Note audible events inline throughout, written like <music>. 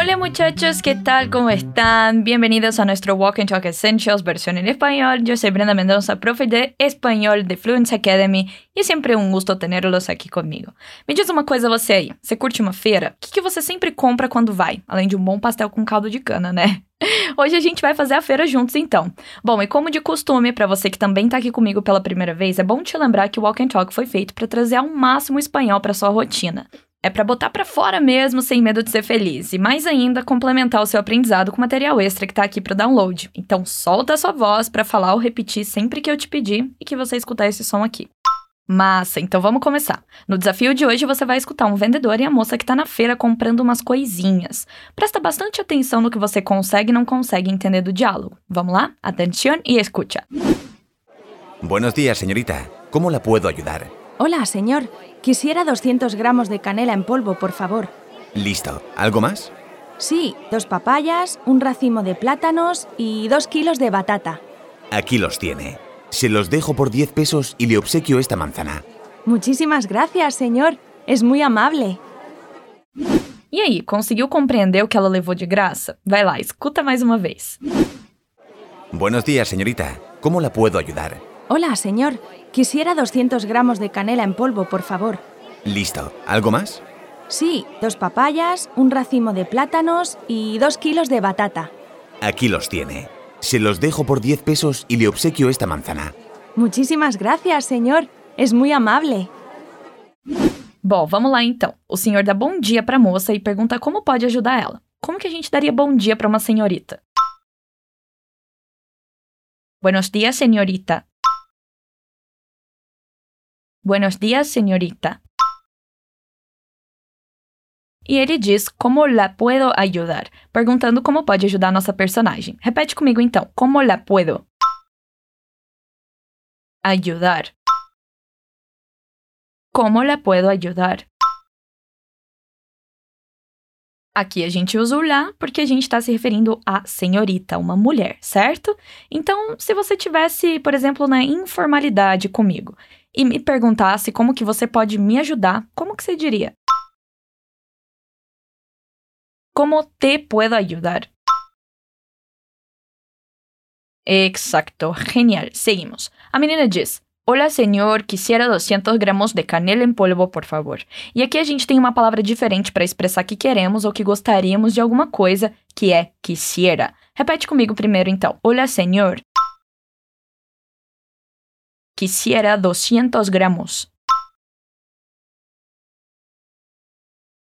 Hola muchachos, ¿qué tal? ¿Cómo están? Bienvenidos a nuestro Walk and Talk Essentials versión en español. Yo soy Brenda Mendoza, profe de español de Fluency Academy e é sempre um gosto tê-los aqui comigo. Me diz uma coisa você aí, você curte uma feira? O que, que você sempre compra quando vai? Além de um bom pastel com caldo de cana, né? <laughs> Hoje a gente vai fazer a feira juntos então. Bom, e como de costume, para você que também tá aqui comigo pela primeira vez, é bom te lembrar que o Walk and Talk foi feito para trazer ao máximo espanhol para sua rotina. É para botar para fora mesmo, sem medo de ser feliz, e mais ainda complementar o seu aprendizado com material extra que tá aqui para download. Então solta a sua voz para falar ou repetir sempre que eu te pedir e que você escutar esse som aqui. Massa, então vamos começar. No desafio de hoje você vai escutar um vendedor e a moça que está na feira comprando umas coisinhas. Presta bastante atenção no que você consegue e não consegue entender do diálogo. Vamos lá? Atención y escucha. Buenos días, señorita. ¿Cómo la puedo ayudar? Hola, señor. Quisiera 200 gramos de canela en polvo, por favor. Listo. ¿Algo más? Sí, dos papayas, un racimo de plátanos y dos kilos de batata. Aquí los tiene. Se los dejo por 10 pesos y le obsequio esta manzana. Muchísimas gracias, señor. Es muy amable. E aí, conseguiu compreender o que ela levou de graça? Vai lá, escuta mais uma vez. Buenos días, señorita. ¿Cómo la puedo ayudar? Hola, señor. Quisiera 200 gramos de canela en polvo, por favor. Listo. ¿Algo más? Sí, dos papayas, un racimo de plátanos y dos kilos de batata. Aquí los tiene. Se los dejo por 10 pesos y le obsequio esta manzana. Muchísimas gracias, señor. Es muy amable. Bom, vamos lá então. O senhor dá bom dia para a moça e pergunta como pode ajudar ela. Como que a gente daria bom dia para uma senhorita? Buenos días, señorita. Buenos días, señorita. E ele diz como la puedo ayudar, perguntando como pode ajudar nossa personagem. Repete comigo então. Como la puedo ayudar? Como la puedo ayudar? Aqui a gente usa o lá porque a gente está se referindo a senhorita, uma mulher, certo? Então, se você tivesse, por exemplo, na informalidade comigo e me perguntasse como que você pode me ajudar, como que você diria? ¿Cómo te puedo ayudar? Exacto, genial. Seguimos. A menina diz: Hola, senhor, quisiera 200 gramos de canela em polvo, por favor. E aqui a gente tem uma palavra diferente para expressar que queremos ou que gostaríamos de alguma coisa, que é quisiera. Repete comigo primeiro, então. Hola, senhor. Quisiera 200 gramos.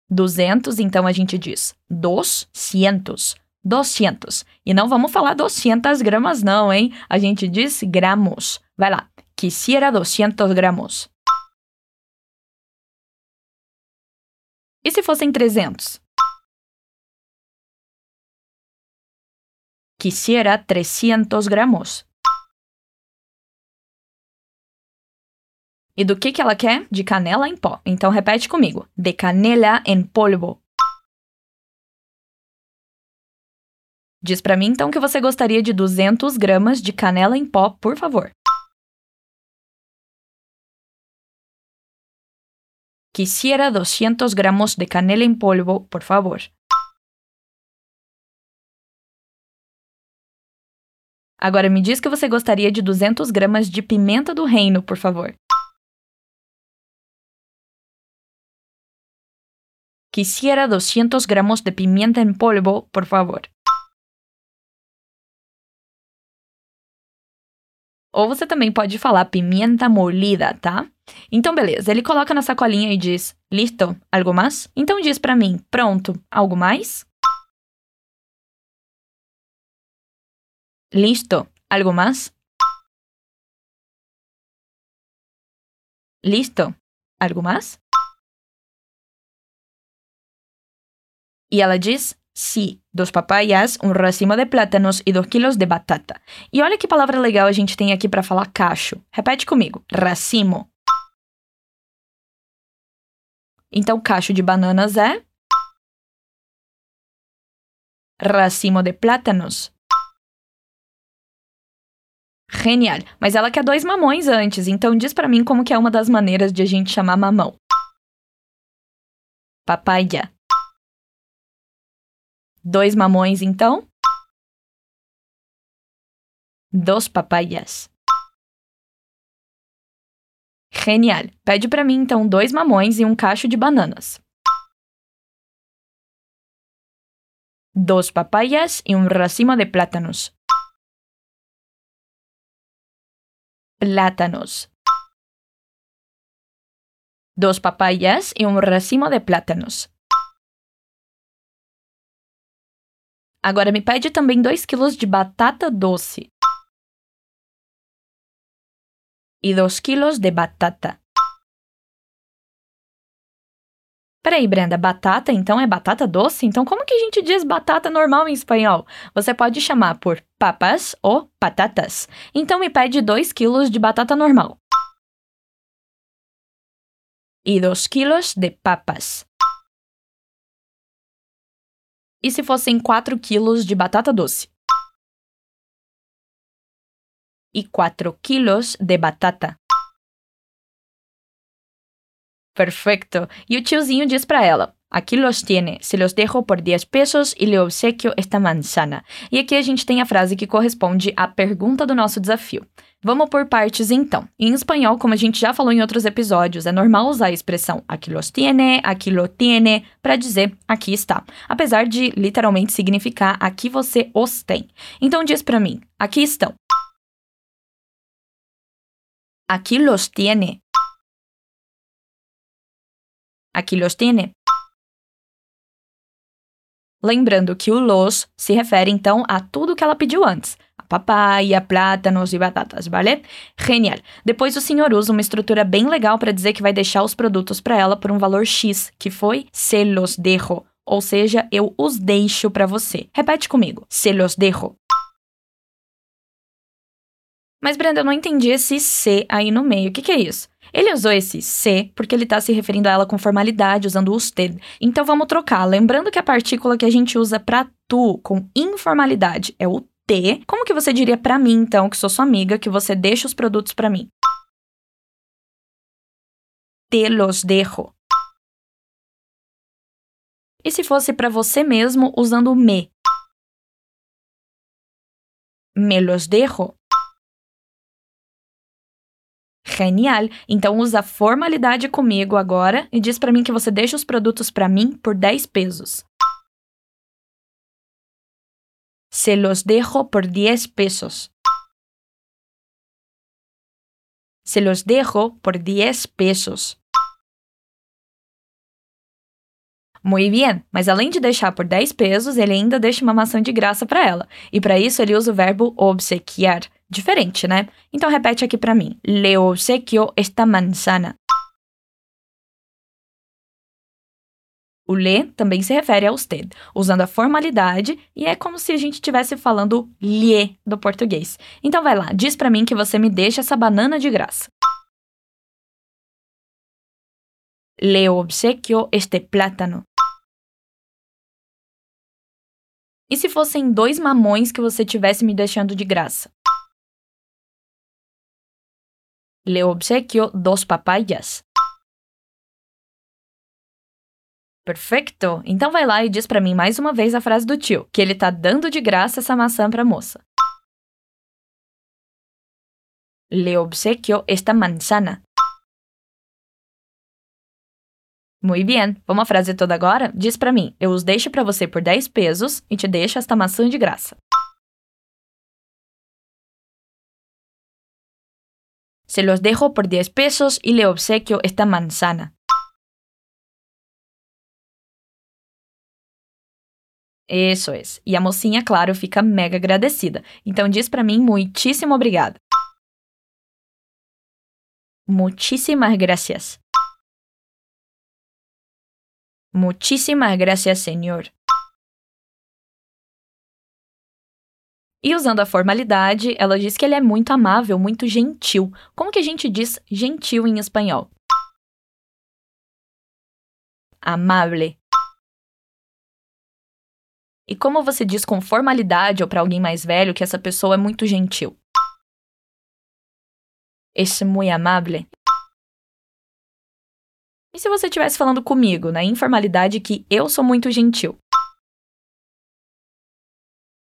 200, então a gente diz dos cientos. 200. E não vamos falar 200 gramas, não, hein? A gente diz gramos. Vai lá. Quisiera 200 gramos. E se fossem 300? Quisiera 300 gramos. E do que, que ela quer? De canela em pó. Então repete comigo: de canela em polvo. Diz para mim então que você gostaria de 200 gramas de canela em pó, por favor. Quisiera 200 gramos de canela em polvo, por favor. Agora me diz que você gostaria de 200 gramas de pimenta do reino, por favor. Quisiera 200 gramos de pimienta en polvo, por favor. Ou você também pode falar pimenta molida, tá? Então, beleza. Ele coloca na sacolinha e diz: Listo, algo mais? Então diz para mim: Pronto, algo mais? Listo, algo mais? Listo, algo mais? Y ela diz sí, dos papayas, um racimo de plátanos e dois quilos de batata. E olha que palavra legal a gente tem aqui para falar cacho. Repete comigo: racimo. Então, cacho de bananas é racimo de plátanos. Genial. Mas ela quer dois mamões antes, então diz para mim como que é uma das maneiras de a gente chamar mamão. Papaya. Dois mamões, então? Dos papayas. Genial. Pede para mim então dois mamões e um cacho de bananas. Dos papayas e um racimo de plátanos. Plátanos. Dos papayas y un racimo de plátanos. Agora me pede também 2 quilos de batata doce. E 2 quilos de batata. Peraí, Brenda, batata então é batata doce? Então como que a gente diz batata normal em espanhol? Você pode chamar por papas ou patatas. Então me pede 2 quilos de batata normal y dos kilos de papas. E se fossem 4 quilos de batata doce? E 4 quilos de batata. Perfecto. E o tiozinho diz para ela: Aqui los tiene, se los dejo por 10 pesos e le obsequio esta manzana. E aqui a gente tem a frase que corresponde à pergunta do nosso desafio. Vamos por partes então. Em espanhol, como a gente já falou em outros episódios, é normal usar a expressão aqui los tiene, aqui lo tiene, para dizer aqui está, apesar de literalmente significar aqui você os tem. Então diz para mim, aqui estão. Aqui los tiene. Aqui los tiene. Lembrando que o los se refere então a tudo que ela pediu antes. A papaya, plátanos e batatas, vale? Genial. Depois o senhor usa uma estrutura bem legal para dizer que vai deixar os produtos para ela por um valor X, que foi se los dejo, ou seja, eu os deixo para você. Repete comigo. Se los dejo. Mas Brenda, eu não entendi esse se aí no meio. O que, que é isso? Ele usou esse se porque ele está se referindo a ela com formalidade, usando o usted. Então vamos trocar. Lembrando que a partícula que a gente usa para tu com informalidade é o te. Como que você diria para mim, então, que sou sua amiga, que você deixa os produtos para mim? Te los dejo. E se fosse para você mesmo usando o me? Me los dejo. Genial! Então usa formalidade comigo agora e diz para mim que você deixa os produtos para mim por 10 pesos. Se los dejo por 10 pesos. Se los dejo por 10 pesos. Muito bem, mas além de deixar por 10 pesos, ele ainda deixa uma maçã de graça para ela. E para isso ele usa o verbo obsequiar. Diferente, né? Então repete aqui para mim. Le obsequio esta manzana. O le também se refere a usted, usando a formalidade e é como se a gente estivesse falando lhe do português. Então vai lá, diz para mim que você me deixa essa banana de graça. Le obsequio este plátano. E se fossem dois mamões que você tivesse me deixando de graça? Le obsequio dos papayas. Perfeito! Então vai lá e diz para mim mais uma vez a frase do tio, que ele tá dando de graça essa maçã pra moça. Le obsequio esta manzana. Muito bem. Vamos à frase toda agora? Diz para mim: Eu os deixo para você por 10 pesos e te deixo esta maçã de graça. Se los dejo por 10 pesos y le obsequio esta manzana. Isso é. E a mocinha, claro, fica mega agradecida. Então diz para mim muitíssimo obrigado. Muchísimas gracias. Muchísimas gracias, señor. E usando a formalidade, ela diz que ele é muito amável, muito gentil. Como que a gente diz gentil em espanhol? Amable. E como você diz com formalidade ou para alguém mais velho que essa pessoa é muito gentil? Es muy amable. E se você estivesse falando comigo na informalidade que eu sou muito gentil?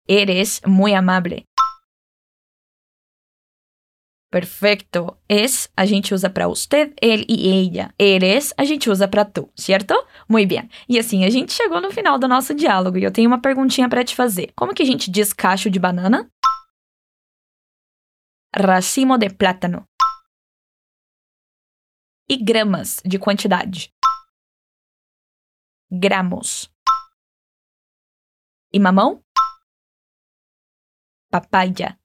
Eres muy amable. Perfeito. Es a gente usa para usted, ele e ella. Eres a gente usa para tu, certo? Muito bem. E assim a gente chegou no final do nosso diálogo e eu tenho uma perguntinha para te fazer. Como que a gente diz cacho de banana? Racimo de plátano. E gramas de quantidade? Gramos. E mamão? Papaya.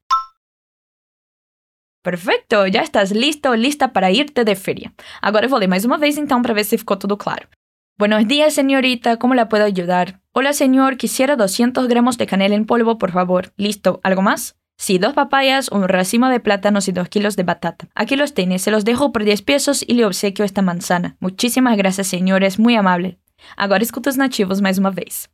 Perfeito, já estás listo lista para irte de feria. Agora eu vou ler mais uma vez então para ver se ficou tudo claro. Buenos días, señorita, ¿cómo la puedo ayudar? Hola, señor, quisiera 200 gramos de canela en polvo, por favor. Listo, ¿algo más? Sí, dos papayas, un racimo de plátanos y dos kilos de batata. Aquí los tiene, se los dejo por 10 pesos y le obsequio esta manzana. Muchísimas gracias, señor, es muy amable. Agora escuta os nativos mais uma vez.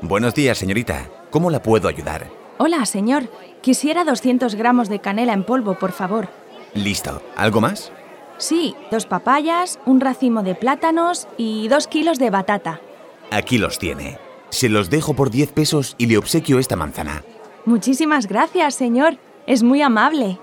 Buenos días, señorita. ¿Cómo la puedo ayudar? Hola, señor. Quisiera 200 gramos de canela en polvo, por favor. Listo. ¿Algo más? Sí, dos papayas, un racimo de plátanos y dos kilos de batata. Aquí los tiene. Se los dejo por 10 pesos y le obsequio esta manzana. Muchísimas gracias, señor. Es muy amable.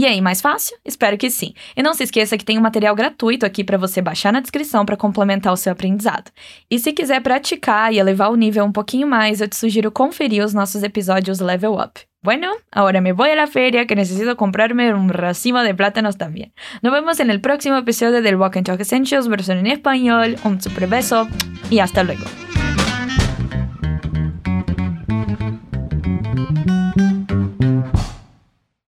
E aí, mais fácil? Espero que sim. E não se esqueça que tem um material gratuito aqui para você baixar na descrição para complementar o seu aprendizado. E se quiser praticar e elevar o nível um pouquinho mais, eu te sugiro conferir os nossos episódios Level Up. Bueno, ahora me voy a la feria que necesito comprarme un racimo de plátanos también. Nos vemos en el próximo episodio del Walk and Talk Essentials versión en español. Un super beso y hasta luego.